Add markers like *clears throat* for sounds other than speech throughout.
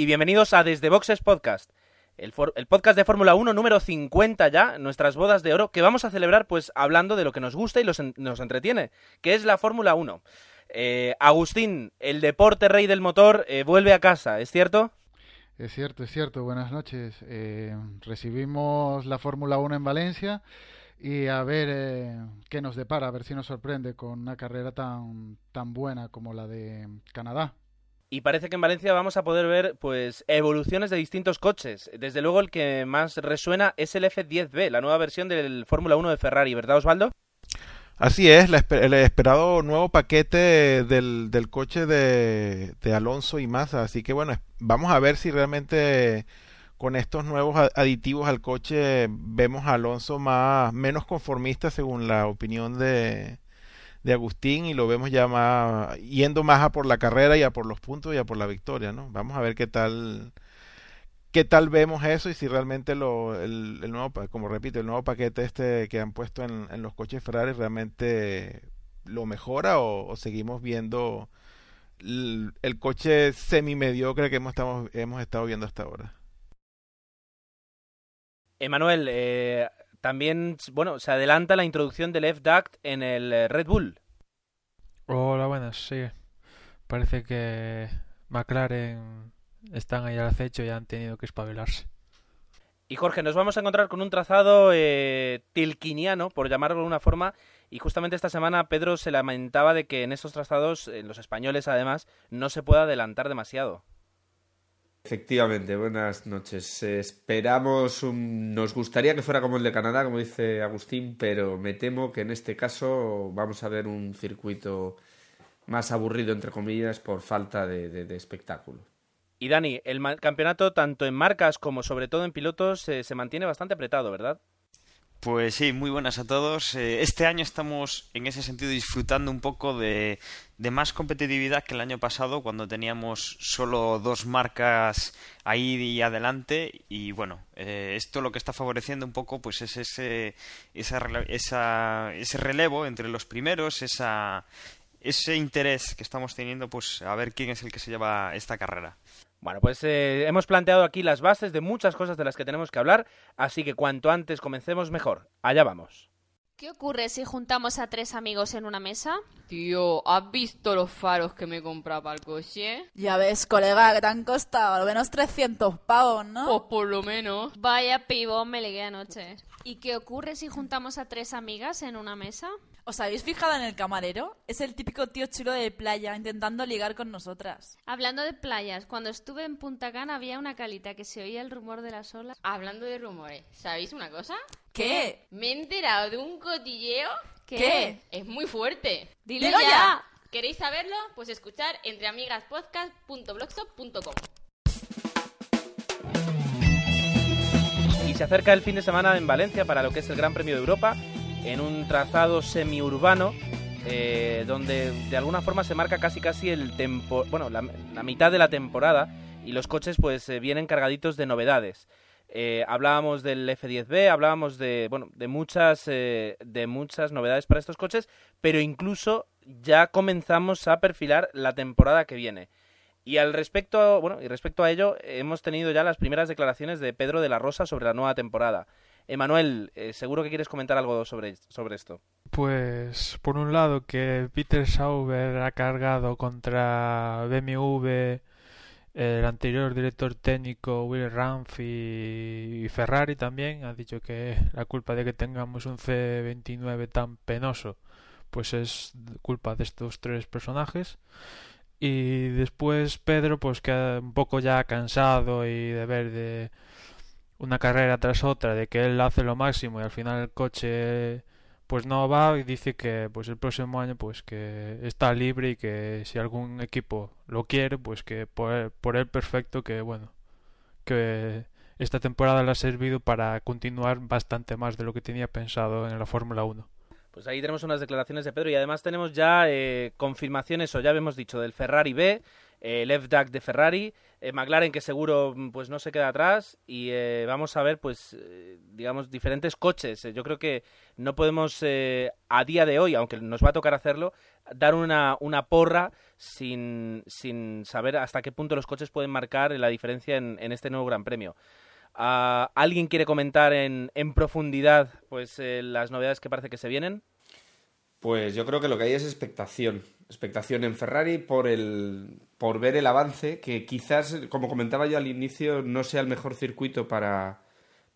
y bienvenidos a Desde Boxes Podcast, el, podcast de Fórmula 1 número 50 ya, nuestras bodas de oro, que vamos a celebrar pues hablando de lo que nos gusta y los nos entretiene, que es la Fórmula 1. Eh, Agustín, el deporte rey del motor, eh, vuelve a casa, ¿es cierto? Es cierto, es cierto. Buenas noches. Eh, recibimos la Fórmula 1 en Valencia y a ver eh, qué nos depara, a ver si nos sorprende con una carrera tan, tan buena como la de Canadá. Y parece que en Valencia vamos a poder ver pues evoluciones de distintos coches. Desde luego el que más resuena es el F10B, la nueva versión del Fórmula 1 de Ferrari, ¿verdad Osvaldo? Así es, el esperado nuevo paquete del, coche de, Alonso y Massa. Así que bueno, vamos a ver si realmente con estos nuevos aditivos al coche vemos a Alonso más, menos conformista según la opinión de, de Agustín y lo vemos ya más yendo más a por la carrera y a por los puntos y a por la victoria, ¿no? Vamos a ver qué tal qué tal vemos eso y si realmente lo, el, nuevo, como repito, el nuevo paquete este que han puesto en, en los coches Ferrari realmente lo mejora o, o seguimos viendo el, el coche semi mediocre que hemos, estamos, hemos estado viendo hasta ahora. Emanuel, eh, también, bueno, se adelanta la introducción del F-Duct en el eh, Red Bull. Hola, buenas, sí. Parece que McLaren están ahí al acecho y han tenido que espabilarse. Y Jorge, nos vamos a encontrar con un trazado eh, tilquiniano, por llamarlo de alguna forma, y justamente esta semana Pedro se lamentaba de que en estos trazados, en los españoles además, no se puede adelantar demasiado. Efectivamente, buenas noches. Esperamos, un- nos gustaría que fuera como el de Canadá, como dice Agustín, pero me temo que en este caso vamos a ver un circuito más aburrido, entre comillas, por falta de, espectáculo. Y Dani, el campeonato tanto en marcas como sobre todo en pilotos eh, se mantiene bastante apretado, ¿verdad? Pues sí, muy buenas a todos. Eh, Este año estamos en ese sentido disfrutando un poco de, más competitividad que el año pasado cuando teníamos solo dos marcas ahí y adelante y bueno, eh, esto lo que está favoreciendo un poco pues es ese, esa esa- ese relevo entre los primeros, esa, ese interés que estamos teniendo pues a ver quién es el que se lleva esta carrera. Bueno, pues eh, hemos planteado aquí las bases de muchas cosas de las que tenemos que hablar, así que cuanto antes comencemos mejor. Allá vamos. ¿Qué ocurre si juntamos a tres amigos en una mesa? Tío, ¿has visto los faros que me he comprado para el coche? Ya ves, colega, que te han costado al menos 300 pavos, ¿no? Pues por lo menos. Vaya pibón me ligué anoche. ¿Y qué ocurre si juntamos a tres amigas en una mesa? ¿Os habéis fijado en el camarero? Es el típico tío chulo de playa intentando ligar con nosotras. Hablando de playas, cuando estuve en Punta Cana había una calita que se oía el rumor de las olas. Hablando de rumores, ¿sabéis una cosa? ¿Qué? Me he enterado de un cotilleo ¿Qué? ¿Qué? es muy fuerte. Dilo, Dilo ya. ya. ¿Queréis saberlo? Pues escuchar entreamigaspodcast.blogspot.com Y se acerca el fin de semana en Valencia para lo que es el Gran Premio de Europa, en un trazado semiurbano, eh, donde de alguna forma se marca casi casi el tempo, bueno, la, mitad de la temporada y los coches pues eh, vienen cargaditos de novedades. Eh, hablábamos del F10B, hablábamos de bueno de muchas eh, de muchas novedades para estos coches, pero incluso ya comenzamos a perfilar la temporada que viene. Y al respecto, bueno, y respecto a ello, hemos tenido ya las primeras declaraciones de Pedro de la Rosa sobre la nueva temporada. Emanuel, eh, seguro que quieres comentar algo sobre, sobre esto. Pues por un lado que Peter Sauber ha cargado contra BMW el anterior director técnico Will Ranf y, Ferrari también ha dicho que la culpa de que tengamos un C29 tan penoso pues es culpa de estos tres personajes y después Pedro pues que un poco ya cansado y de ver de una carrera tras otra de que él hace lo máximo y al final el coche pues no va y dice que pues el próximo año pues que está libre y que si algún equipo lo quiere pues que por él, por él perfecto que bueno que esta temporada le ha servido para continuar bastante más de lo que tenía pensado en la Fórmula 1. Pues ahí tenemos unas declaraciones de Pedro y además tenemos ya eh, confirmaciones, o ya habíamos dicho, del Ferrari B, eh, el F-DAC de Ferrari, eh, McLaren que seguro mm, pues no se queda atrás y eh, vamos a ver pues eh, digamos diferentes coches. Yo creo que no podemos a día de hoy, aunque nos va a tocar hacerlo, dar una, una porra sin, sin saber hasta qué punto los coches pueden marcar la diferencia en, en este nuevo Gran Premio. Ah, ¿Alguien quiere comentar en, en profundidad pues las novedades que parece que se vienen? Pues yo creo que lo que hay es expectación. Expectación en Ferrari por el por ver el avance, que quizás, como comentaba yo al inicio, no sea el mejor circuito para,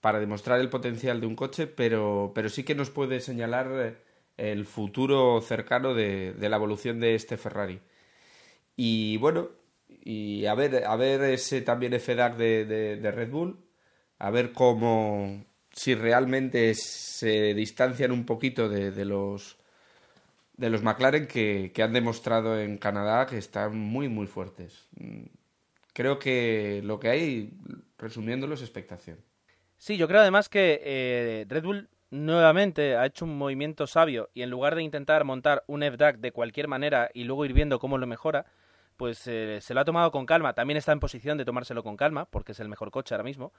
para demostrar el potencial de un coche, pero, pero sí que nos puede señalar eh, el futuro cercano de, de la evolución de este Ferrari. Y bueno, y a ver, a ver ese también FDAC de, de, de Red Bull, a ver cómo, si realmente se distancian un poquito de, de los de los McLaren que, que han demostrado en Canadá que están muy muy fuertes. Mm, Creo que lo que hay, resumiéndolo, es expectación. Sí, yo creo además que eh, Red Bull nuevamente ha hecho un movimiento sabio y en lugar de intentar montar un FDAC de cualquier manera y luego ir viendo cómo lo mejora, pues eh, se lo ha tomado con calma. También está en posición de tomárselo con calma porque es el mejor coche ahora mismo.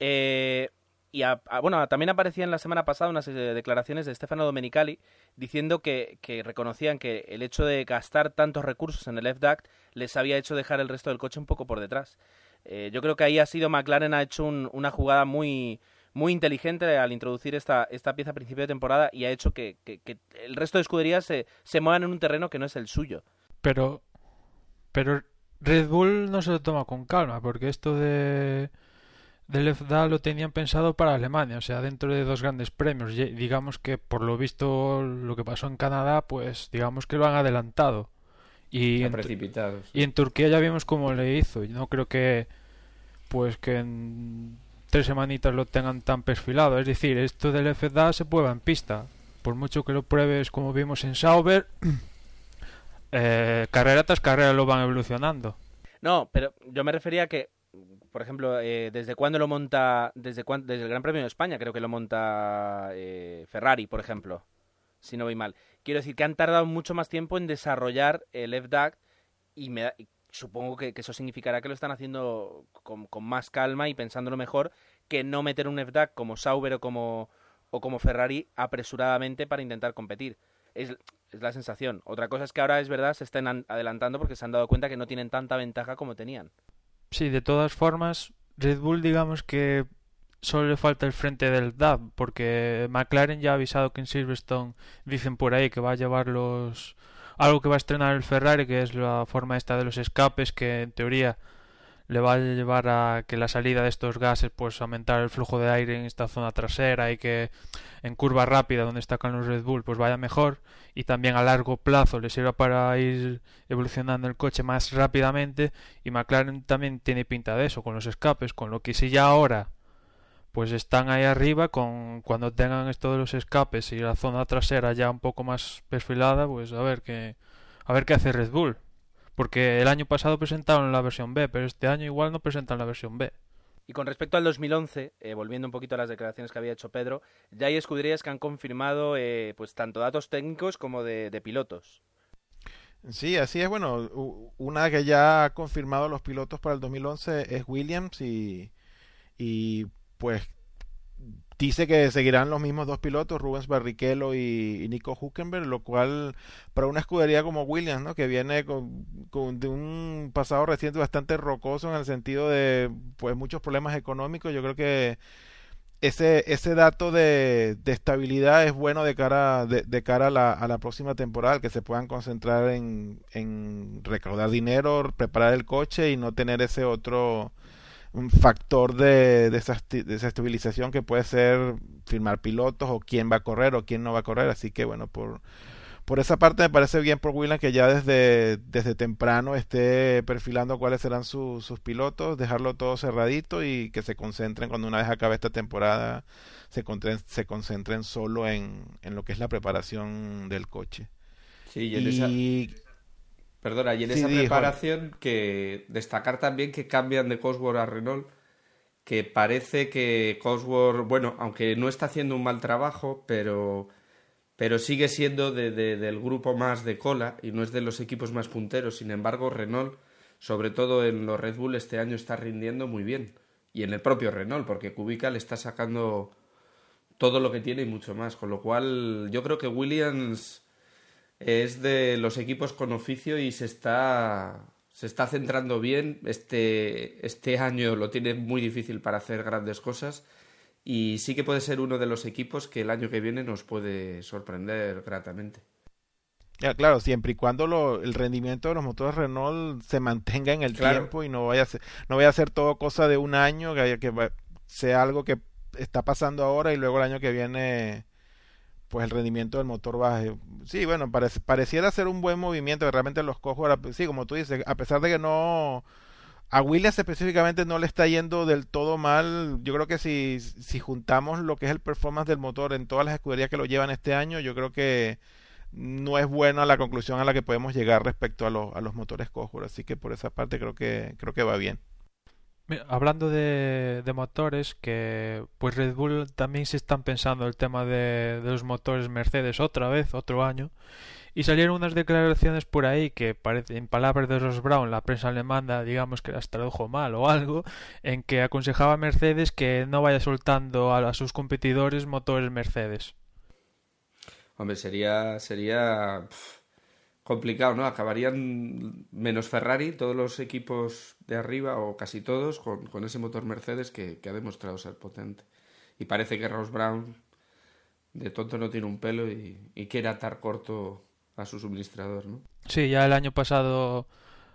Eh, y a- bueno, también aparecían la semana pasada unas declaraciones de Stefano Domenicali diciendo que, reconocían que el hecho de gastar tantos recursos en el FDAC les había hecho dejar el resto del coche un poco por detrás. Eh, yo creo que ahí ha sido McLaren ha hecho un- una jugada muy muy inteligente al introducir esta, esta pieza a principio de temporada y ha hecho que el resto de escuderías se, se muevan en un terreno que no es el suyo. Pero, pero Red Bull no se lo toma con calma, porque esto de del FDA lo tenían pensado para Alemania, o sea, dentro de dos grandes premios. Y digamos que por lo visto lo que pasó en Canadá, pues digamos que lo han adelantado. Y en, Tu- precipitado. sí. y en Turquía ya vimos cómo le hizo. Y no creo que pues que en tres semanitas lo tengan tan perfilado. Es decir, esto del FDA se prueba en pista. Por mucho que lo pruebes como vimos en Sauber, *clears throat* eh, carrera tras carrera lo van evolucionando. No, pero yo me refería a que, por ejemplo, eh, ¿desde cuándo lo monta? Desde, cuán- desde el Gran Premio de España creo que lo monta eh, Ferrari, por ejemplo, si no voy mal. Quiero decir que han tardado mucho más tiempo en desarrollar el FDAC y, me da- y supongo que, eso significará que lo están haciendo con, más calma y pensándolo mejor que no meter un FDAC como Sauber o como, o como Ferrari apresuradamente para intentar competir. Es, es la sensación. Otra cosa es que ahora es verdad, se estén an- adelantando porque se han dado cuenta que no tienen tanta ventaja como tenían. Sí, de todas formas, Red Bull digamos que solo le falta el frente del DAB, porque McLaren ya ha avisado que en Silverstone dicen por ahí que va a llevar los algo que va a estrenar el Ferrari, que es la forma esta de los escapes, que en teoría le va a llevar a que la salida de estos gases pues aumentar el flujo de aire en esta zona trasera y que en curva rápida donde destacan los Red Bull pues vaya mejor y también a largo plazo le sirva para ir evolucionando el coche más rápidamente. Y McLaren también tiene pinta de eso con los escapes con lo que si ya ahora pues están ahí arriba con cuando tengan esto de los escapes y la zona trasera ya un poco más perfilada pues a ver qué a ver qué hace Red Bull porque el año pasado presentaron la versión B, pero este año igual no presentan la versión B. Y con respecto al 2011, eh, volviendo un poquito a las declaraciones que había hecho Pedro, ya hay escuderías que han confirmado eh, pues tanto datos técnicos como de, de pilotos. Sí, así es. Bueno, una que ya ha confirmado los pilotos para el 2011 es Williams y, y pues dice que seguirán los mismos dos pilotos, Rubens Barrichello y, Nico Hülkenberg, lo cual para una escudería como Williams, ¿no? que viene con, con- de un pasado reciente bastante rocoso en el sentido de pues muchos problemas económicos, yo creo que ese, ese dato de, de estabilidad es bueno de cara, de, de cara a la, a la próxima temporada, que se puedan concentrar en, en recaudar dinero, preparar el coche y no tener ese otro un factor de, desasti- desestabilización que puede ser firmar pilotos o quién va a correr o quién no va a correr. Así que bueno, por, por esa parte me parece bien por Williams que ya desde, desde temprano esté perfilando cuáles serán su- sus pilotos, dejarlo todo cerradito y que se concentren cuando una vez acabe esta temporada, se, concentren, se concentren solo en, en lo que es la preparación del coche. Sí. Y Perdona, y en Sí, esa preparación que destacar también que cambian de Cosworth a Renault, que parece que Cosworth, bueno, aunque no está haciendo un mal trabajo, pero pero sigue siendo de, de- del grupo más de cola y no es de los equipos más punteros. Sin embargo, Renault, sobre todo en los Red Bull, este año está rindiendo muy bien. Y en el propio Renault, porque Kubica le está sacando todo lo que tiene y mucho más. Con lo cual, yo creo que Williams es de los equipos con oficio y se está, se está centrando bien. Este, este año lo tiene muy difícil para hacer grandes cosas y sí que puede ser uno de los equipos que el año que viene nos puede sorprender gratamente. Ya, claro, siempre y cuando lo- el rendimiento de los motores Renault se mantenga en el Claro. tiempo y no vaya a ser, no vaya a ser todo cosa de un año, que, haya- que sea algo que está pasando ahora y luego el año que viene pues el rendimiento del motor baje. Sí, bueno, pareciera ser un buen movimiento, realmente los cojo ahora, sí, como tú dices, a pesar de que no a Williams específicamente no le está yendo del todo mal. Yo creo que si, si juntamos lo que es el performance del motor en todas las escuderías que lo llevan este año, yo creo que no es buena la conclusión a la que podemos llegar respecto a, los a los motores Cosworth. Así que por esa parte creo que, creo que va bien. Hablando de, de motores, que pues Red Bull también se están pensando el tema de, de los motores Mercedes otra vez, otro año. Y salieron unas declaraciones por ahí que parece, en palabras de Ross Brown, la prensa alemana, digamos que las tradujo mal o algo, en que aconsejaba a Mercedes que no vaya soltando a, sus competidores motores Mercedes. Hombre, sería, sería complicado, ¿no? Acabarían menos Ferrari, todos los equipos de arriba, o casi todos, con, con ese motor Mercedes que, que ha demostrado ser potente. Y parece que Ross Brown de tonto no tiene un pelo y, y quiere atar corto a su suministrador, ¿no? Sí, ya el año pasado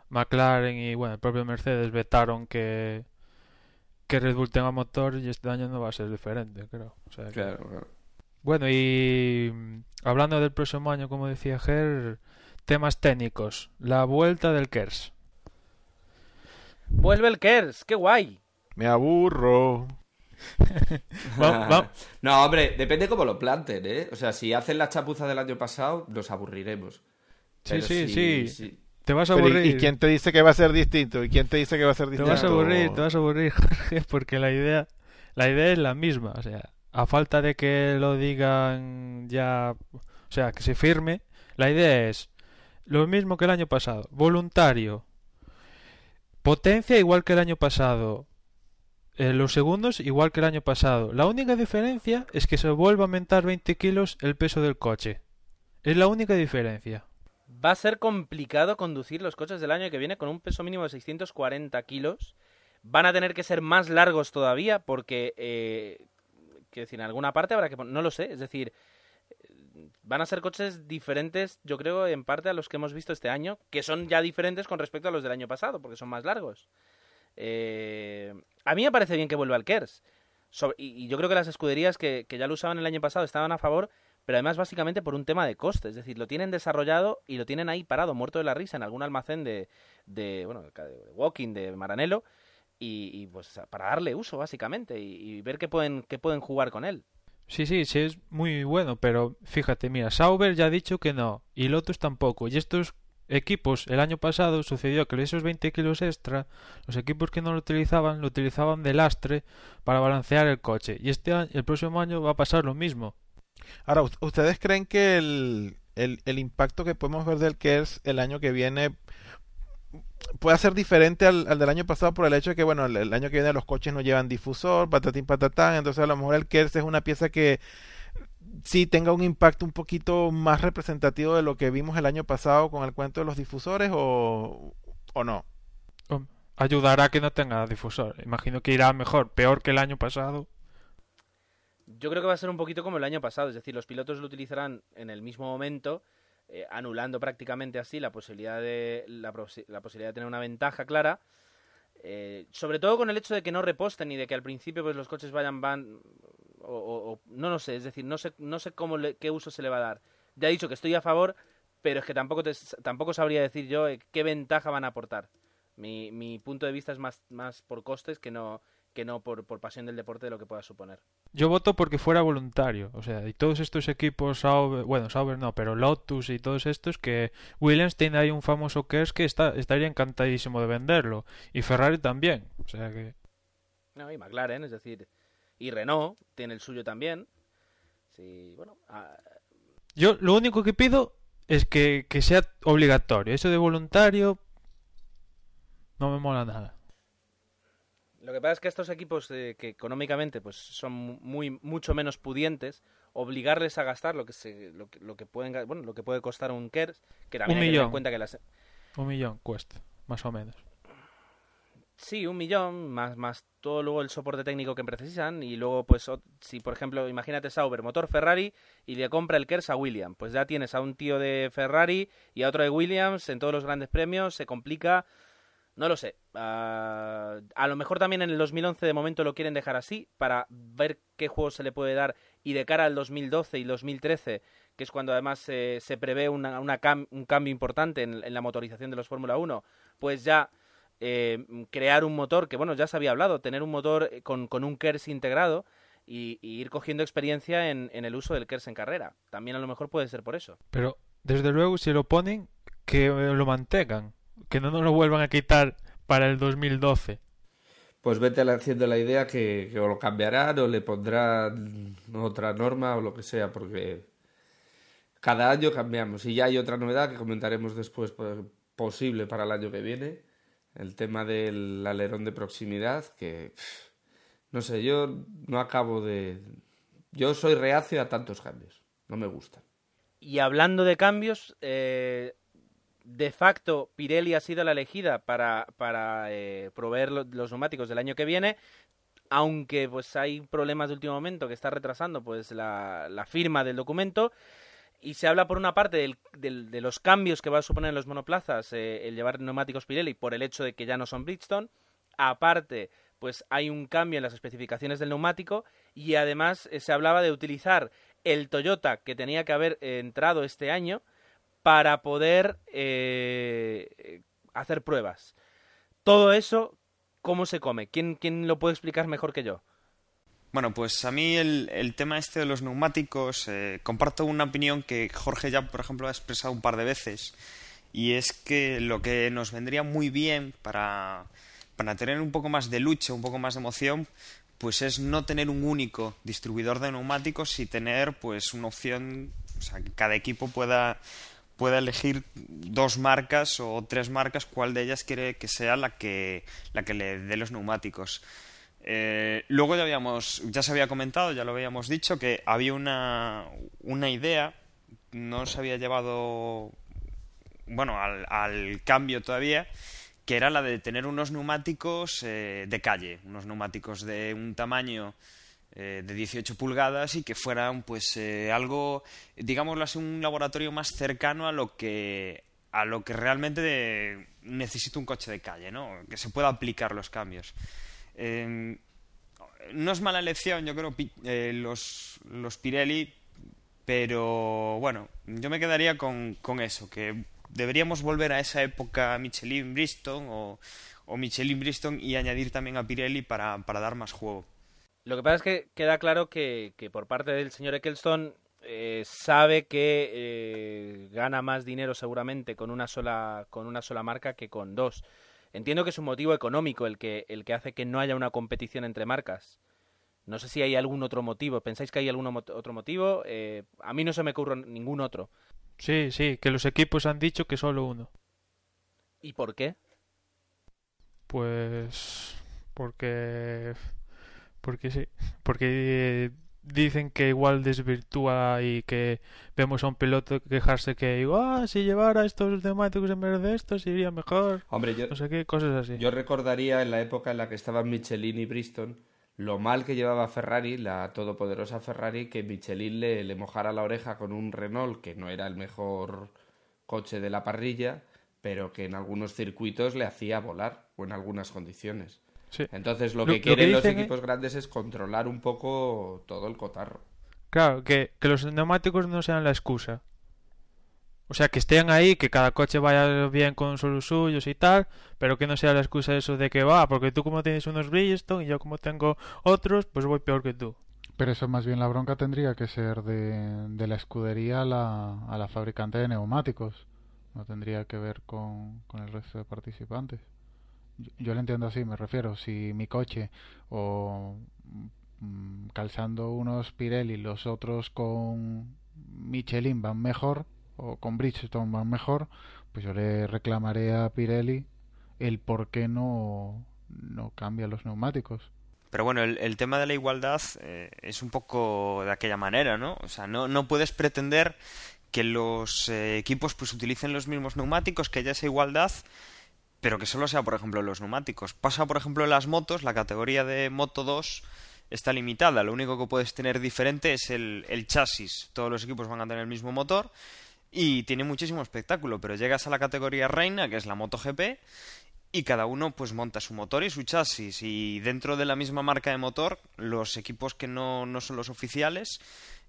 McLaren y bueno, el propio Mercedes vetaron que, que Red Bull tenga motor y este año no va a ser diferente, creo. O sea que- Claro, claro. Bueno, y mm, hablando del próximo año, como decía Ger, temas técnicos. La vuelta del Kers. Vuelve el Kers, qué guay. Me aburro. *laughs* Va- va- *laughs* no, hombre, depende cómo lo planten, ¿eh? O sea, si hacen la chapuza del año pasado, nos aburriremos. Sí, sí, si- sí. si- Te vas a Pero, ¿y- aburrir. ¿Y quién te dice que va a ser distinto? ¿Y quién te dice que va a ser Te distinto? vas a aburrir, te vas a aburrir, *laughs* Jorge, porque la idea, la idea es la misma. O sea, a falta de que lo digan ya, o sea, que se firme, la idea es lo mismo que el año pasado. Voluntario. Potencia igual que el año pasado. Eh, los segundos igual que el año pasado. La única diferencia es que se vuelve a aumentar 20 kilos el peso del coche. Es la única diferencia. Va a ser complicado conducir los coches del año que viene con un peso mínimo de 640 kilos. Van a tener que ser más largos todavía porque, eh, decir, en alguna parte habrá que No lo sé, es decir, van a ser coches diferentes, yo creo, en parte a los que hemos visto este año, que son ya diferentes con respecto a los del año pasado, porque son más largos. Eh, a mí me parece bien que vuelva al Kers. Y, yo creo que las escuderías que, que ya lo usaban el año pasado estaban a favor, pero además básicamente por un tema de coste. Es decir, lo tienen desarrollado y lo tienen ahí parado, muerto de la risa, en algún almacén de, de bueno, de Walking, de Maranello, y, y, pues para darle uso básicamente y, y ver qué pueden, qué pueden jugar con él. Sí, sí, sí, es muy bueno, pero fíjate, mira, Sauber ya ha dicho que no, y Lotus tampoco, y estos equipos, el año pasado sucedió que esos 20 kilos extra, los equipos que no lo utilizaban, lo utilizaban de lastre para balancear el coche, y este el próximo año va a pasar lo mismo. Ahora, ¿ust- ¿ustedes creen que el, el, el impacto que podemos ver del KERS el año que viene puede ser diferente al, al del año pasado por el hecho de que, bueno, el, el año que viene los coches no llevan difusor, patatín patatán, entonces a lo mejor el KERS es una pieza que sí tenga un impacto un poquito más representativo de lo que vimos el año pasado con el cuento de los difusores o, o no? Ayudará a que no tenga difusor, imagino que irá mejor, peor que el año pasado. Yo creo que va a ser un poquito como el año pasado, es decir, los pilotos lo utilizarán en el mismo momento, eh, anulando prácticamente así la posibilidad de la, la posibilidad de tener una ventaja clara. eh, sobre todo con el hecho de que no reposten y de que al principio pues los coches vayan van o, o- o- no lo sé, es decir, no sé no sé cómo le- qué uso se le va a dar. Ya he dicho que estoy a favor, pero es que tampoco te- tampoco sabría decir yo eh, qué ventaja van a aportar. Mi, mi punto de vista es más más por costes que no que no por, por pasión del deporte de lo que pueda suponer. Yo voto porque fuera voluntario, o sea, y todos estos equipos, Sauber, bueno, Sauber no, pero Lotus y todos estos, que Williams tiene ahí un famoso KERS que está, estaría encantadísimo de venderlo, y Ferrari también, o sea que... No, y McLaren, es decir, y Renault tiene el suyo también. Sí, bueno, ah, Yo lo único que pido es que, que sea obligatorio. Eso de voluntario no me mola nada. Lo que pasa es que estos equipos eh, que económicamente pues son muy mucho menos pudientes, obligarles a gastar lo que se lo que, lo que pueden bueno, lo que puede costar un KERS, que también Un hay que tener en cuenta que las Un millón cuesta, más o menos. Sí, un millón, más, más todo luego el soporte técnico que precisan. Y luego, pues, si por ejemplo, imagínate Sauber, motor Ferrari, y le compra el KERS a Williams. Pues ya tienes a un tío de Ferrari y a otro de Williams en todos los grandes premios. Se complica. No lo sé. Ah, a lo mejor también en el 2011 de momento lo quieren dejar así para ver qué juego se le puede dar. Y de cara al 2012 y 2013, que es cuando además eh, se prevé una, una un cambio importante en, la motorización de los Fórmula 1, pues ya eh, crear un motor, que bueno, ya se había hablado, tener un motor eh, con, un KERS integrado y, ir cogiendo experiencia en, en el uso del KERS en carrera. También a lo mejor puede ser por eso. Pero desde luego si lo ponen, que lo mantengan. Que no nos lo vuelvan a quitar para el 2012. Pues vete haciendo la idea que, que o lo cambiarán o le pondrán otra norma o lo que sea, porque cada año cambiamos. Y ya hay otra novedad que comentaremos después, po- posible para el año que viene, el tema del alerón de proximidad, que pff, no sé, yo no acabo de... Yo soy reacio a tantos cambios, no me gustan. Y hablando de cambios, eh, de facto Pirelli ha sido la elegida para, para eh, proveer lo- los neumáticos del año que viene, aunque pues hay problemas de último momento que está retrasando pues la, la firma del documento. Y se habla por una parte del- del- de los cambios que va a suponer en los monoplazas eh, el llevar neumáticos Pirelli por el hecho de que ya no son Bridgestone. Aparte, pues hay un cambio en las especificaciones del neumático y además eh, se hablaba de utilizar el Toyota que tenía que haber entrado este año para poder eh, hacer pruebas. Todo eso, ¿cómo se come? ¿Quién, quién lo puede explicar mejor que yo? Bueno, pues a mí el, el tema este de los neumáticos, eh, comparto una opinión que Jorge ya, por ejemplo, ha expresado un par de veces, y es que lo que nos vendría muy bien para, para tener un poco más de lucha, un poco más de emoción, pues es no tener un único distribuidor de neumáticos y tener pues una opción, o sea, que cada equipo pueda pueda elegir dos marcas o tres marcas, cuál de ellas quiere que sea la que, la que le dé los neumáticos. Eh, luego ya habíamos, ya se había comentado, ya lo habíamos dicho, que había una, una idea, no se había llevado bueno, al, cambio todavía, que era la de tener unos neumáticos eh, de calle, unos neumáticos de un tamaño eh, de 18 pulgadas y que fueran pues eh, algo, digámoslo así, un laboratorio más cercano a lo que a lo que realmente de- necesita un coche de calle, ¿no? Que se pueda aplicar los cambios. Eh, no es mala elección, yo creo, eh, los, los Pirelli, pero bueno, yo me quedaría con, con eso, que deberíamos volver a esa época Michelin Bristol o, o Michelin Bristol y añadir también a Pirelli para, para dar más juego. Lo que pasa es que queda claro que, que por parte del señor Eccleston eh, sabe que eh, gana más dinero seguramente con una sola con una sola marca que con dos. Entiendo que es un motivo económico el que el que hace que no haya una competición entre marcas. No sé si hay algún otro motivo. ¿Pensáis que hay algún otro motivo? Eh, a mí no se me ocurre ningún otro. Sí, sí, que los equipos han dicho que solo uno. ¿Y por qué? Pues porque porque sí, porque eh, dicen que igual desvirtúa y que vemos a un piloto quejarse que digo, ah, si llevara estos neumáticos en vez de estos iría mejor. Hombre, yo, No sé qué, cosas así. yo recordaría en la época en la que estaban Michelin y Bristol lo mal que llevaba Ferrari, la todopoderosa Ferrari, que Michelin le, le mojara la oreja con un Renault que no era el mejor coche de la parrilla, pero que en algunos circuitos le hacía volar o en algunas condiciones. Sí. Entonces lo Lo- que lo que quieren los equipos grandes es controlar un poco todo el cotarro. Claro, que, que los neumáticos no sean la excusa. O sea, que estén ahí, que cada coche vaya bien con los suyos y tal, pero que no sea la excusa eso de que va, porque tú como tienes unos Bridgestone y yo como tengo otros, pues voy peor que tú. Pero eso más bien la bronca tendría que ser de, de la escudería a la, a la fabricante de neumáticos. No tendría que ver con, con el resto de participantes. Yo, lo entiendo así, me refiero. Si mi coche o mm, calzando unos Pirelli, los otros con Michelin van mejor o con Bridgestone van mejor, pues yo le reclamaré a Pirelli el por qué no, no cambia los neumáticos. Pero bueno, el, el tema de la igualdad eh, es un poco de aquella manera, ¿no? O sea, no, no puedes pretender que los eh, equipos pues utilicen los mismos neumáticos, que haya esa igualdad, pero que solo sea, por ejemplo, los neumáticos. Pasa, por ejemplo, en las motos, la categoría de Moto 2 está limitada. Lo único que puedes tener diferente es el, el chasis. Todos los equipos van a tener el mismo motor y tiene muchísimo espectáculo, pero llegas a la categoría reina, que es la MotoGP, y cada uno pues monta su motor y su chasis y dentro de la misma marca de motor los equipos que no, no son los oficiales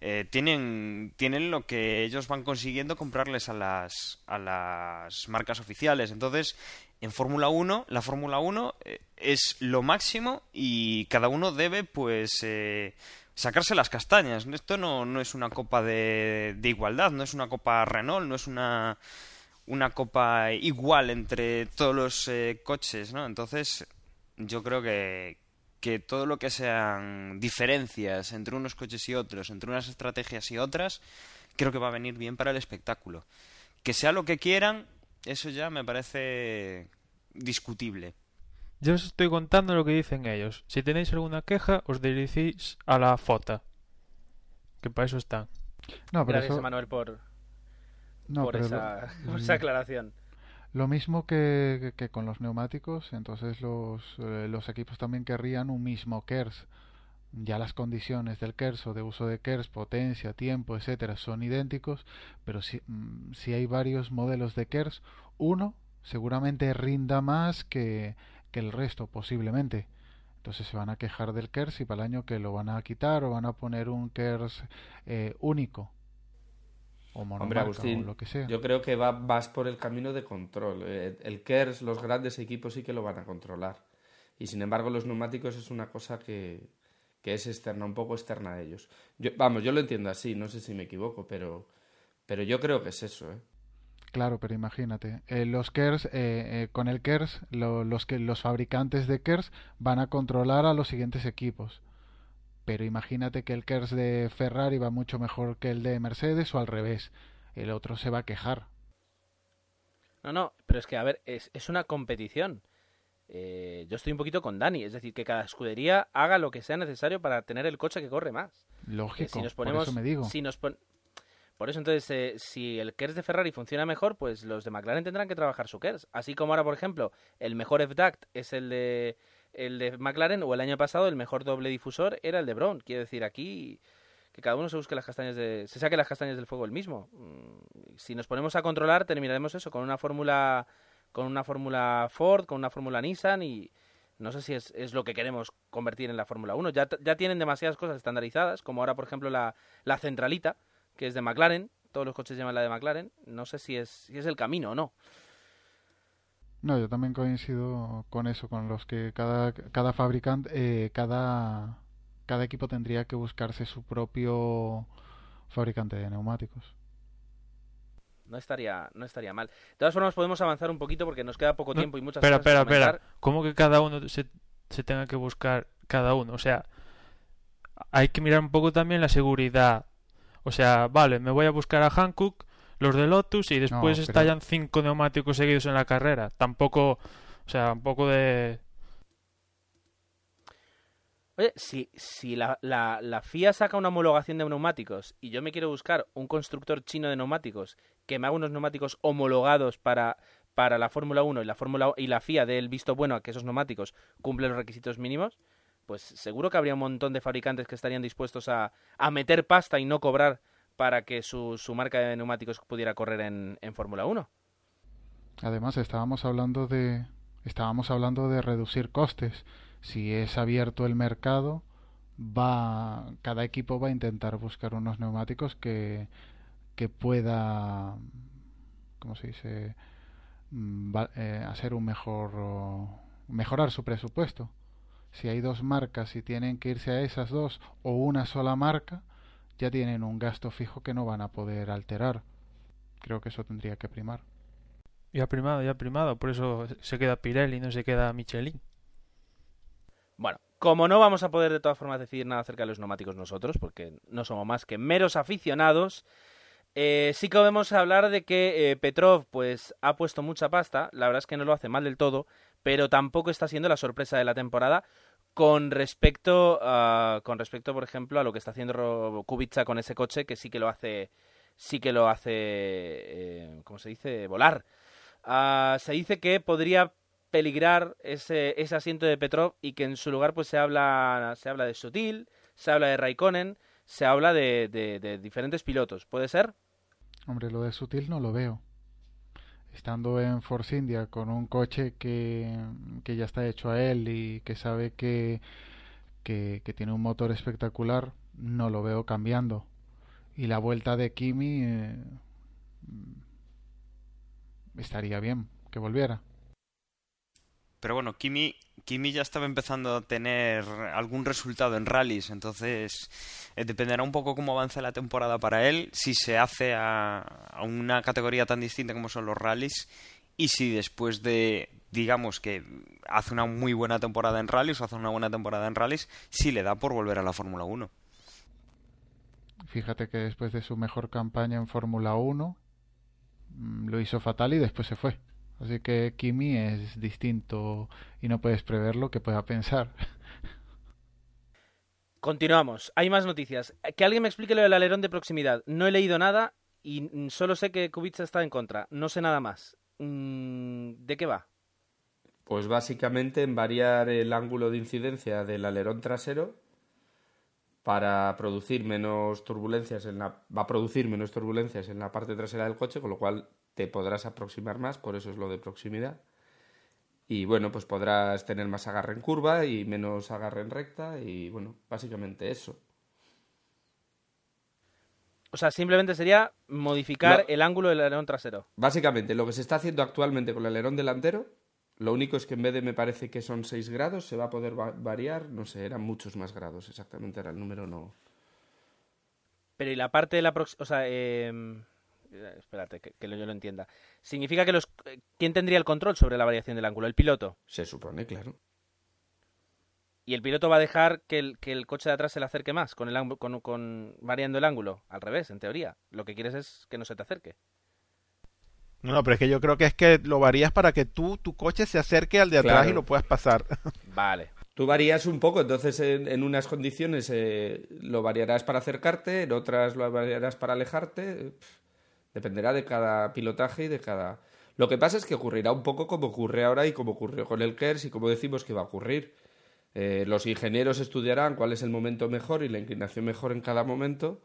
eh, tienen, tienen lo que ellos van consiguiendo comprarles a las, a las marcas oficiales entonces en Fórmula 1 la Fórmula 1 eh, es lo máximo y cada uno debe pues eh, sacarse las castañas esto no, no es una copa de, de igualdad no es una copa Renault no es una una copa igual entre todos los eh, coches, ¿no? Entonces, yo creo que, que todo lo que sean diferencias entre unos coches y otros, entre unas estrategias y otras, creo que va a venir bien para el espectáculo. Que sea lo que quieran, eso ya me parece discutible. Yo os estoy contando lo que dicen ellos. Si tenéis alguna queja, os dirigís a la FOTA. Que para eso están. No, pero Gracias, eso- Manuel, por, No, por, pero esa, lo- *laughs* por esa aclaración. Lo mismo que, que- que con los neumáticos, entonces los, eh, los equipos también querrían un mismo KERS. Ya las condiciones del KERS o de uso de KERS, potencia, tiempo, etcétera, son idénticos, pero si, mm, si hay varios modelos de KERS, uno seguramente rinda más que, que el resto, posiblemente. Entonces se van a quejar del KERS y para el año que lo van a quitar o van a poner un KERS eh, único o Hombre, Agustín, o lo que sea. yo creo que va, vas por el camino de control. Eh, El KERS, los grandes equipos sí que lo van a controlar. Y sin embargo, los neumáticos es una cosa que, que es externa, un poco externa a ellos. Yo, vamos, yo lo entiendo así, no sé si me equivoco, pero, pero yo creo que es eso, ¿eh? Claro, pero imagínate, eh, los KERS, eh, eh, con el KERS, lo- los que los fabricantes de KERS van a controlar a los siguientes equipos. Pero imagínate que el KERS de Ferrari va mucho mejor que el de Mercedes o al revés. El otro se va a quejar. No, no, pero es que, a ver, es, es una competición. Eh, yo estoy un poquito con Dani, es decir, que cada escudería haga lo que sea necesario para tener el coche que corre más. Lógico, si nos por ponemos, eso me digo. si nos pon- Por eso entonces, eh, si el KERS de Ferrari funciona mejor, pues los de McLaren tendrán que trabajar su KERS. Así como ahora, por ejemplo, el mejor FDACT es el de el de McLaren o el año pasado el mejor doble difusor era el de Brown. Quiero decir, aquí que cada uno se busque las castañas de se saque las castañas del fuego el mismo. Mm, Si nos ponemos a controlar, terminaremos eso con una fórmula con una fórmula Ford, con una fórmula Nissan y no sé si es, es lo que queremos convertir en la Fórmula 1. Ya, ya tienen demasiadas cosas estandarizadas, como ahora, por ejemplo, la, la centralita, que es de McLaren. Todos los coches llevan la de McLaren. No sé si es, si es el camino o no. No, yo también coincido con eso, con los que cada, cada fabricante, eh, cada, cada equipo tendría que buscarse su propio fabricante de neumáticos. No estaría, no estaría mal. De todas formas, podemos avanzar un poquito porque nos queda poco No, tiempo y muchas espera, cosas que espera, comentar. espera. ¿Cómo que cada uno se, se tenga que buscar cada uno? O sea, hay que mirar un poco también la seguridad. O sea, vale, me voy a buscar a Hankook, los de Lotus, y después pero- estallan cinco neumáticos seguidos en la carrera. Tampoco, o sea, un poco de... Oye, si, si la, la, FIA saca una homologación de neumáticos y yo me quiero buscar un constructor chino de neumáticos que me haga unos neumáticos homologados para, la Fórmula 1 y la Fórmula y la FIA dé el visto bueno a que esos neumáticos cumplen los requisitos mínimos, pues seguro que habría un montón de fabricantes que estarían dispuestos a, meter pasta y no cobrar para que su, su marca de neumáticos pudiera correr en, en Fórmula 1. Además, estábamos hablando de estábamos hablando de reducir costes. Si es abierto el mercado, va cada equipo va a intentar buscar unos neumáticos que que pueda ¿cómo se dice? Mm, va- eh, hacer un mejor mejorar su presupuesto. Si hay dos marcas y tienen que irse a esas dos o una sola marca, ya tienen un gasto fijo que no van a poder alterar. Creo que eso tendría que primar. Ya primado, ya primado. Por eso se queda Pirelli no se queda Michelin. Bueno, como no vamos a poder de todas formas decidir nada acerca de los neumáticos nosotros, porque no somos más que meros aficionados, Eh, sí que podemos hablar de que eh, Petrov pues ha puesto mucha pasta, la verdad es que no lo hace mal del todo, pero tampoco está siendo la sorpresa de la temporada con respecto con respecto por ejemplo a lo que está haciendo Kubica con ese coche que sí que lo hace sí que lo hace eh, ¿cómo se dice? volar. Ah, se dice que podría peligrar ese, ese asiento de Petrov y que en su lugar pues se habla se habla de Sotil, se habla de Raikkonen, se habla de, diferentes pilotos. ¿Puede ser? Hombre, lo de Sutil no lo veo. Estando en Force India con un coche que, que ya está hecho a él y que sabe que, que, tiene un motor espectacular, no lo veo cambiando. Y la vuelta de Kimi eh, estaría bien que volviera. Pero bueno, Kimi, Kimi ya estaba empezando a tener algún resultado en rallies, entonces eh, dependerá un poco cómo avance la temporada para él, si se hace a, a una categoría tan distinta como son los rallies y si después de, digamos que hace una muy buena temporada en rallies o hace una buena temporada en rallies, si le da por volver a la Fórmula 1. Fíjate que después de su mejor campaña en Fórmula 1 mm, lo hizo fatal y después se fue. Así que Kimi es distinto y no puedes prever lo que pueda pensar. Continuamos. Hay más noticias. Que alguien me explique lo del alerón de proximidad. No he leído nada y solo sé que Kubica está en contra. No sé nada más. Mm, ¿De qué va? Pues básicamente en variar el ángulo de incidencia del alerón trasero para producir menos turbulencias en la va a producir menos turbulencias en la parte trasera del coche, con lo cual te podrás aproximar más, por eso es lo de proximidad. Y bueno, pues podrás tener más agarre en curva y menos agarre en recta y bueno, básicamente eso. O sea, simplemente sería modificar el ángulo del alerón trasero. Básicamente, lo que se está haciendo actualmente con el alerón delantero, lo único es que en vez de me parece que son 6 grados, se va a poder va- variar, no sé, eran muchos más grados, exactamente era el número, no. Pero y la parte de la proximidad... O sea, eh, espérate, que, yo lo entienda. Significa que los... ¿Quién tendría el control sobre la variación del ángulo? El piloto. Se supone, claro. Y el piloto va a dejar que el, que el coche de atrás se le acerque más, con, el, con variando el ángulo. Al revés, en teoría. Lo que quieres es que no se te acerque. No, no, pero es que yo creo que es que lo varías para que tú, tu coche se acerque al de atrás Claro. y lo puedas pasar. *laughs* Vale. Tú varías un poco, entonces en, en unas condiciones eh, lo variarás para acercarte, en otras lo variarás para alejarte. Dependerá de cada pilotaje y de cada... Lo que pasa es que ocurrirá un poco como ocurre ahora y como ocurrió con el KERS y como decimos que va a ocurrir. Eh, los ingenieros estudiarán cuál es el momento mejor y la inclinación mejor en cada momento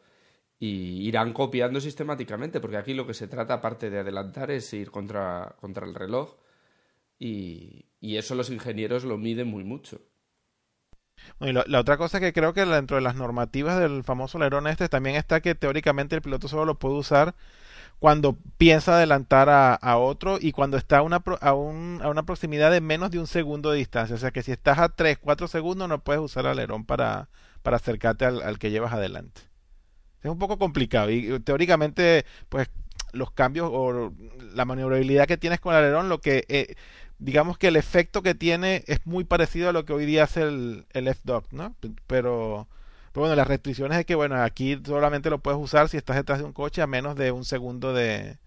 y irán copiando sistemáticamente, porque aquí lo que se trata, aparte de adelantar, es ir contra, contra el reloj y, eso los ingenieros lo miden muy mucho. Bueno, y la, la otra cosa que creo que dentro de las normativas del famoso alerón este también está que teóricamente el piloto solo lo puede usar cuando piensa adelantar a, a otro y cuando está a una, a, un- a una proximidad de menos de un segundo de distancia. O sea que si estás a 3, 4 segundos no puedes usar alerón para, para acercarte al, al que llevas adelante. Es un poco complicado y y teóricamente pues los cambios o la maniobrabilidad que tienes con el alerón, lo que eh, digamos que el efecto que tiene es muy parecido a lo que hoy día hace el, el F-Dog, ¿no? Pero, pero bueno, las restricciones es que bueno, aquí solamente lo puedes usar si estás detrás de un coche a menos de un segundo de,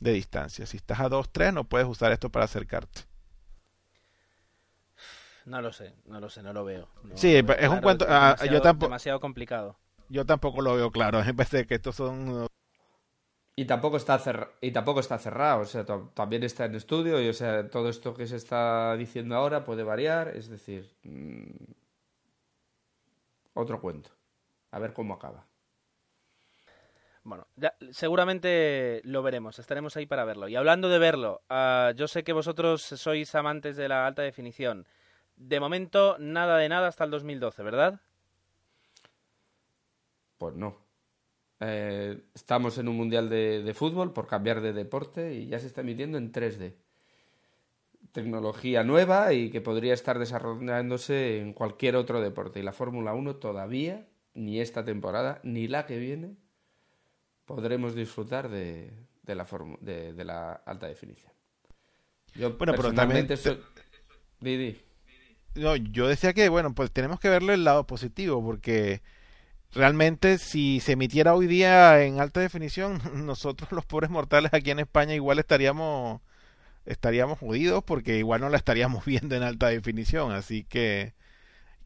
de distancia. Si estás a 2, 3 no puedes usar esto para acercarte. No lo sé, no lo sé, no lo veo. No Sí, es un cuento- ah, demasiado- yo tampoco- Demasiado complicado. Yo tampoco lo veo claro, *laughs* en vez de que estos son Y tampoco está cerra- y tampoco está cerrado, o sea, to- también está en estudio y o sea, todo esto que se está diciendo ahora puede variar, es decir, mm, otro cuento. A ver cómo acaba. Bueno, ya- seguramente lo veremos, estaremos ahí para verlo. Y hablando de verlo, ah, yo sé que vosotros sois amantes de la alta definición. De momento, nada de nada hasta el 2012, ¿verdad? Pues no. Eh, estamos en un mundial de, de fútbol por cambiar de deporte y ya se está emitiendo en 3D. Tecnología nueva y que podría estar desarrollándose en cualquier otro deporte. Y la Fórmula 1 todavía, ni esta temporada, ni la que viene, podremos disfrutar de, de la, de, de la alta definición. Yo Bueno, pero también personalmente soy- Di, di. No, yo decía que, bueno, pues tenemos que verle el lado positivo, porque realmente si se emitiera hoy día en alta definición, *laughs* nosotros los pobres mortales aquí en España igual estaríamos estaríamos jodidos porque igual no la estaríamos *laughs* viendo en alta definición, así que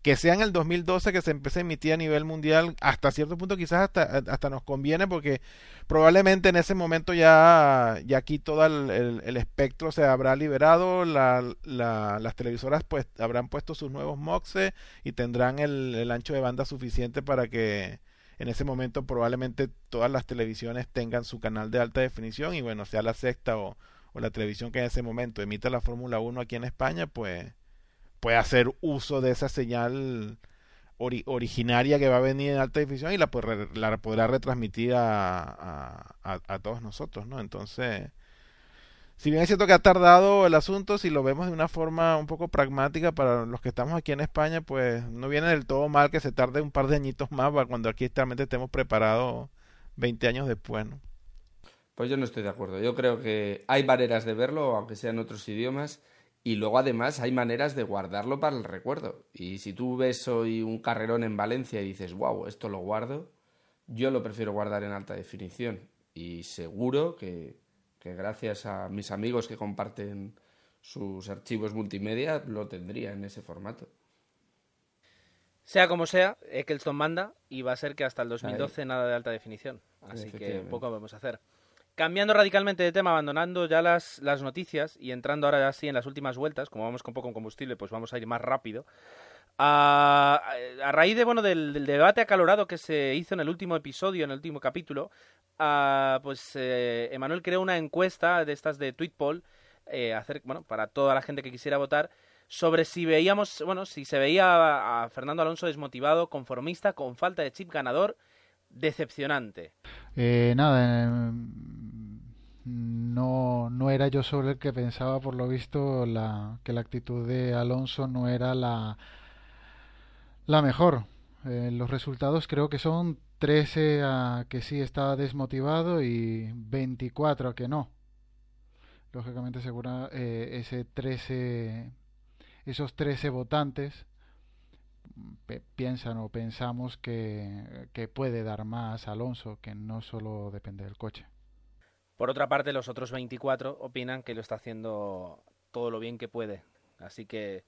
que sea en el 2012 que se empiece a emitir a nivel mundial, hasta cierto punto quizás hasta, hasta nos conviene porque probablemente en ese momento ya, ya aquí todo el, el, espectro se habrá liberado, la, la, las televisoras pues habrán puesto sus nuevos MOXes y tendrán el, el ancho de banda suficiente para que en ese momento probablemente todas las televisiones tengan su canal de alta definición y bueno, sea la sexta o, o la televisión que en ese momento emita la Fórmula 1 aquí en España, pues puede hacer uso de esa señal originaria que va a venir en alta definición y la, la podrá retransmitir a, a, todos nosotros, ¿no? Entonces, si bien es cierto que ha tardado el asunto, si lo vemos de una forma un poco pragmática para los que estamos aquí en España, pues no viene del todo mal que se tarde un par de añitos más para cuando aquí realmente estemos preparados 20 años después, ¿no? Pues yo no estoy de acuerdo. Yo creo que hay maneras de verlo, aunque sean otros idiomas, y luego además hay maneras de guardarlo para el recuerdo. Y si tú ves hoy un carrerón en Valencia y dices, wow, esto lo guardo, yo lo prefiero guardar en alta definición. Y seguro que, gracias a mis amigos que comparten sus archivos multimedia, lo tendría en ese formato. Sea como sea, Eccleston manda y va a ser que hasta el 2012 nada de alta definición. Así que poco podemos hacer. Cambiando radicalmente de tema, abandonando ya las, las noticias y entrando ahora ya sí en las últimas vueltas, como vamos con poco combustible, pues vamos a ir más rápido. A, a raíz de, bueno, del, debate acalorado que se hizo en el último episodio, en el último capítulo, pues eh, Emanuel creó una encuesta de estas de Tweetpoll, eh, hacer, bueno, para toda la gente que quisiera votar, sobre si veíamos, bueno, si se veía a Fernando Alonso desmotivado, conformista, con falta de chip ganador, decepcionante. Eh, nada, no, no era yo solo el que pensaba, por lo visto, la, que la actitud de Alonso no era la, la mejor. Eh, los resultados creo que son 13 a que sí estaba desmotivado y 24 a que no. Lógicamente, segura, eh, ese 13, esos 13 votantes piensan o pensamos que, que puede dar más Alonso, que no solo depende del coche. Por otra parte, los otros 24 opinan que lo está haciendo todo lo bien que puede. Así que,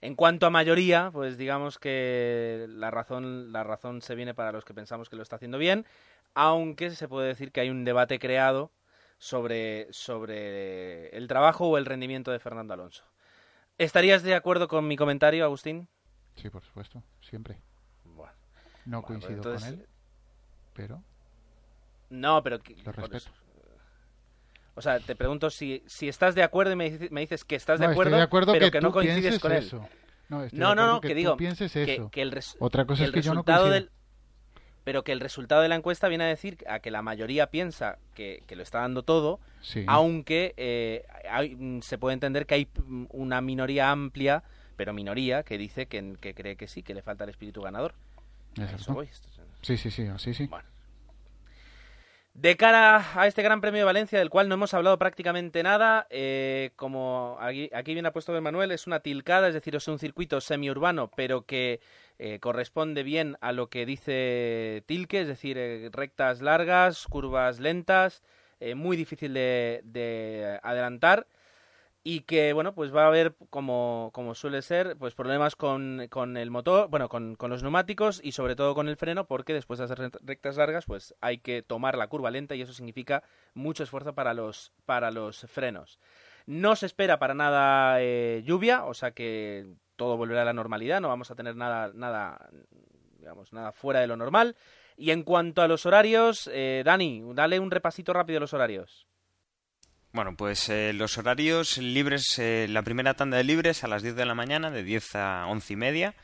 en cuanto a mayoría, pues digamos que la razón, la razón se viene para los que pensamos que lo está haciendo bien, aunque se puede decir que hay un debate creado sobre, sobre el trabajo o el rendimiento de Fernando Alonso. ¿Estarías de acuerdo con mi comentario, Agustín? Sí, por supuesto, siempre. Bueno, no pues coincido con él, pero... No, pero... Lo respeto. O sea, te pregunto si, si estás de acuerdo y me, dices que estás de, acuerdo, pero que, no coincides con él. No, no, no, que, digo que, el Otra cosa es que yo no del, Pero que el resultado de la encuesta viene a decir a que la mayoría piensa que, lo está dando todo, aunque eh, se puede entender que hay una minoría amplia, pero minoría, que dice que, cree que sí, que le falta el espíritu ganador. Sí, sí, sí, así sí. Bueno. De cara a este Gran Premio de Valencia, del cual no hemos hablado prácticamente nada, eh, como aquí, aquí viene puesto Manuel, es una tilcada, es decir, es un circuito semiurbano, pero que eh, corresponde bien a lo que dice Tilke, es decir, eh, rectas largas, curvas lentas, muy difícil de adelantar y que bueno pues va a haber como, como suele ser pues problemas con, con el motor bueno con, con, los neumáticos y sobre todo con el freno porque después de hacer rectas largas pues hay que tomar la curva lenta y eso significa mucho esfuerzo para los para los frenos. No se espera para nada eh, lluvia o sea que todo volverá a la normalidad no vamos a tener nada nada digamos nada fuera de lo normal. Y en cuanto a los horarios eh, Dani dale un repasito rápido a los horarios bueno, pues eh, los horarios libres, eh, la primera tanda de libres a las 10 de la mañana, de 10 a 11 y media.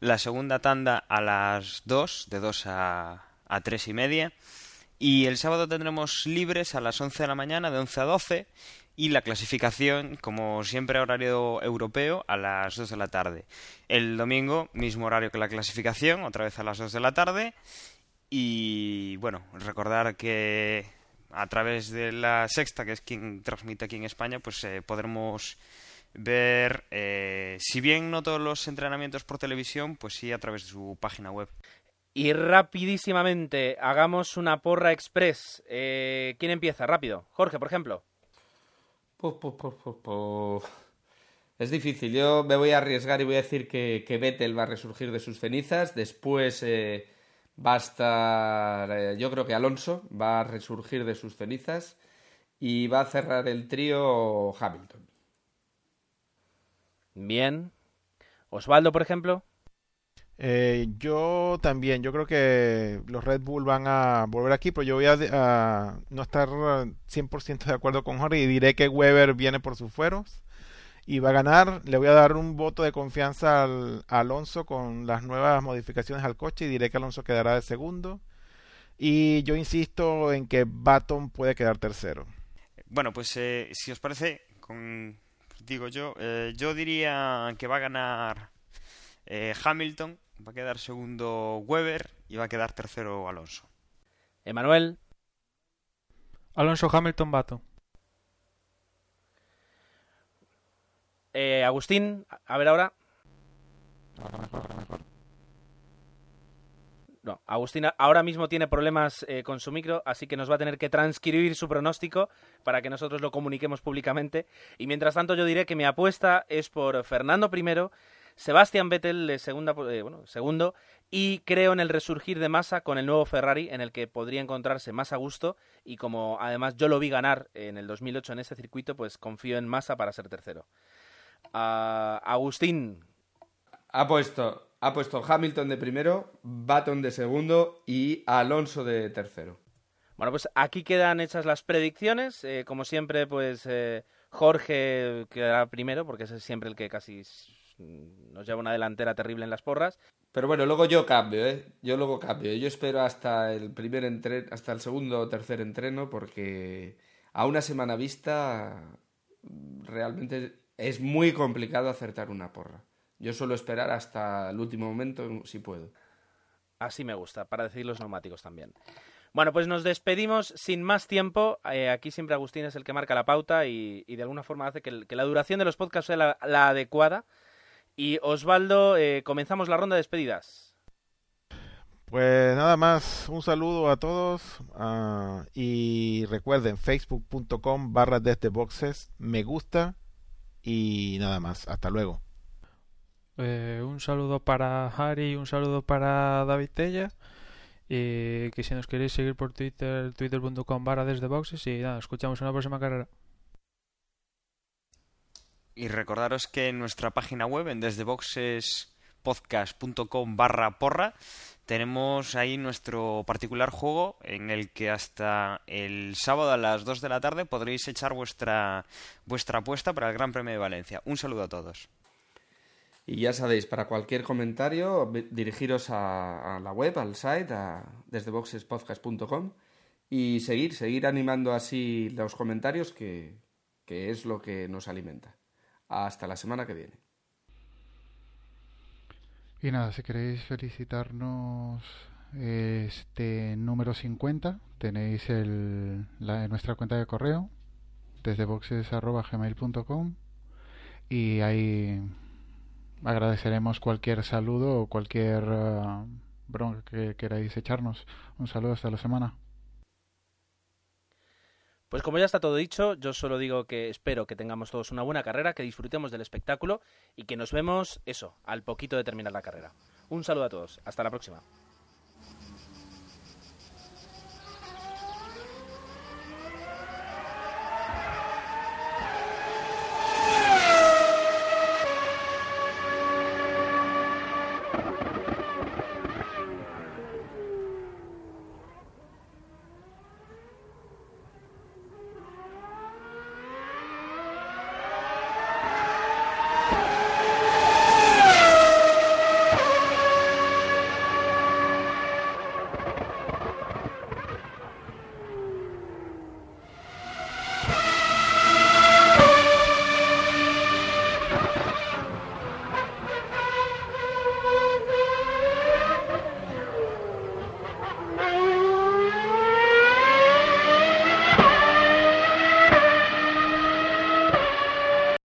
La segunda tanda a las 2, de 2 a, a 3 y media. Y el sábado tendremos libres a las 11 de la mañana, de 11 a 12. Y la clasificación, como siempre, horario europeo, a las 2 de la tarde. El domingo, mismo horario que la clasificación, otra vez a las 2 de la tarde. Y bueno, recordar que a través de la Sexta, que es quien transmite aquí en España, pues eh, podremos ver, eh, si bien no todos los entrenamientos por televisión, pues sí a través de su página web. Y rapidísimamente, hagamos una porra express. Eh, ¿Quién empieza? Rápido. Jorge, por ejemplo. Puf, puf, puf, puf, puf. Es difícil. Yo me voy a arriesgar y voy a decir que, que Vettel va a resurgir de sus cenizas. Después eh, va a estar. eh, yo creo que Alonso va a resurgir de sus cenizas. Y va a cerrar el trío Hamilton. Bien. Osvaldo, por ejemplo. Eh, yo también, yo creo que los Red Bull van a volver aquí, pero yo voy a, a no estar eh, 100% de acuerdo con Jorge y diré que Weber viene por sus fueros y va a ganar. Le voy a dar un voto de confianza al, a Alonso con las nuevas modificaciones al coche y diré que Alonso quedará de segundo. Y yo insisto en que Baton puede quedar tercero. Bueno, pues eh, si os parece, con, digo yo, eh, yo diría que va a ganar eh, Hamilton, va a quedar segundo Weber y va a quedar tercero Alonso. Emanuel. Alonso Hamilton Bato. Eh, Agustín, a ver ahora. No, Agustín ahora mismo tiene problemas eh, con su micro, así que nos va a tener que transcribir su pronóstico para que nosotros lo comuniquemos públicamente. Y mientras tanto yo diré que mi apuesta es por Fernando I, Sebastián Vettel eh, segunda, eh, bueno, segundo y creo en el resurgir de Massa con el nuevo Ferrari en el que podría encontrarse más a gusto y como además yo lo vi ganar en el 2008 en ese circuito, pues confío en Massa para ser tercero. Ah, Agustín, Ha puesto, ha puesto Hamilton de primero, Baton de segundo y Alonso de tercero. Bueno, pues aquí quedan hechas las predicciones. Eh, como siempre, pues eh, Jorge quedará primero, porque ese es siempre el que casi nos lleva una delantera terrible en las porras. Pero bueno, luego yo cambio, ¿eh? Yo luego cambio. Yo espero hasta el primer entre... hasta el segundo o tercer entreno porque a una semana vista realmente es muy complicado acertar una porra. Yo suelo esperar hasta el último momento si puedo. Así me gusta, para decir los neumáticos también. Bueno, pues nos despedimos sin más tiempo. Eh, aquí siempre Agustín es el que marca la pauta y, y de alguna forma hace que, el- que la duración de los podcasts sea la, la adecuada. Y Osvaldo, eh, comenzamos la ronda de despedidas. Pues nada más, un saludo a todos ah, y recuerden facebook.com barra desde boxes, me gusta y nada más, hasta luego. Eh, un saludo para Harry, un saludo para David Tella. Y que si nos queréis seguir por Twitter, twitter.com barra desde boxes. Y nada, escuchamos en la próxima carrera. Y recordaros que en nuestra página web, en desdeboxespodcast.com barra porra, tenemos ahí nuestro particular juego en el que hasta el sábado a las 2 de la tarde podréis echar vuestra, vuestra apuesta para el Gran Premio de Valencia. Un saludo a todos. Y ya sabéis, para cualquier comentario, dirigiros a, la web, al site, a desdeboxespodcast.com y seguir, seguir animando así los comentarios que, que es lo que nos alimenta. Hasta la semana que viene. Y nada, si queréis felicitarnos este número 50, tenéis el, nuestra cuenta de correo desde boxes.gmail.com y ahí agradeceremos cualquier saludo o cualquier uh, bronca que queráis echarnos. Un saludo hasta la semana. Pues como ya está todo dicho, yo solo digo que espero que tengamos todos una buena carrera, que disfrutemos del espectáculo y que nos vemos, eso, al poquito de terminar la carrera. Un saludo a todos, hasta la próxima.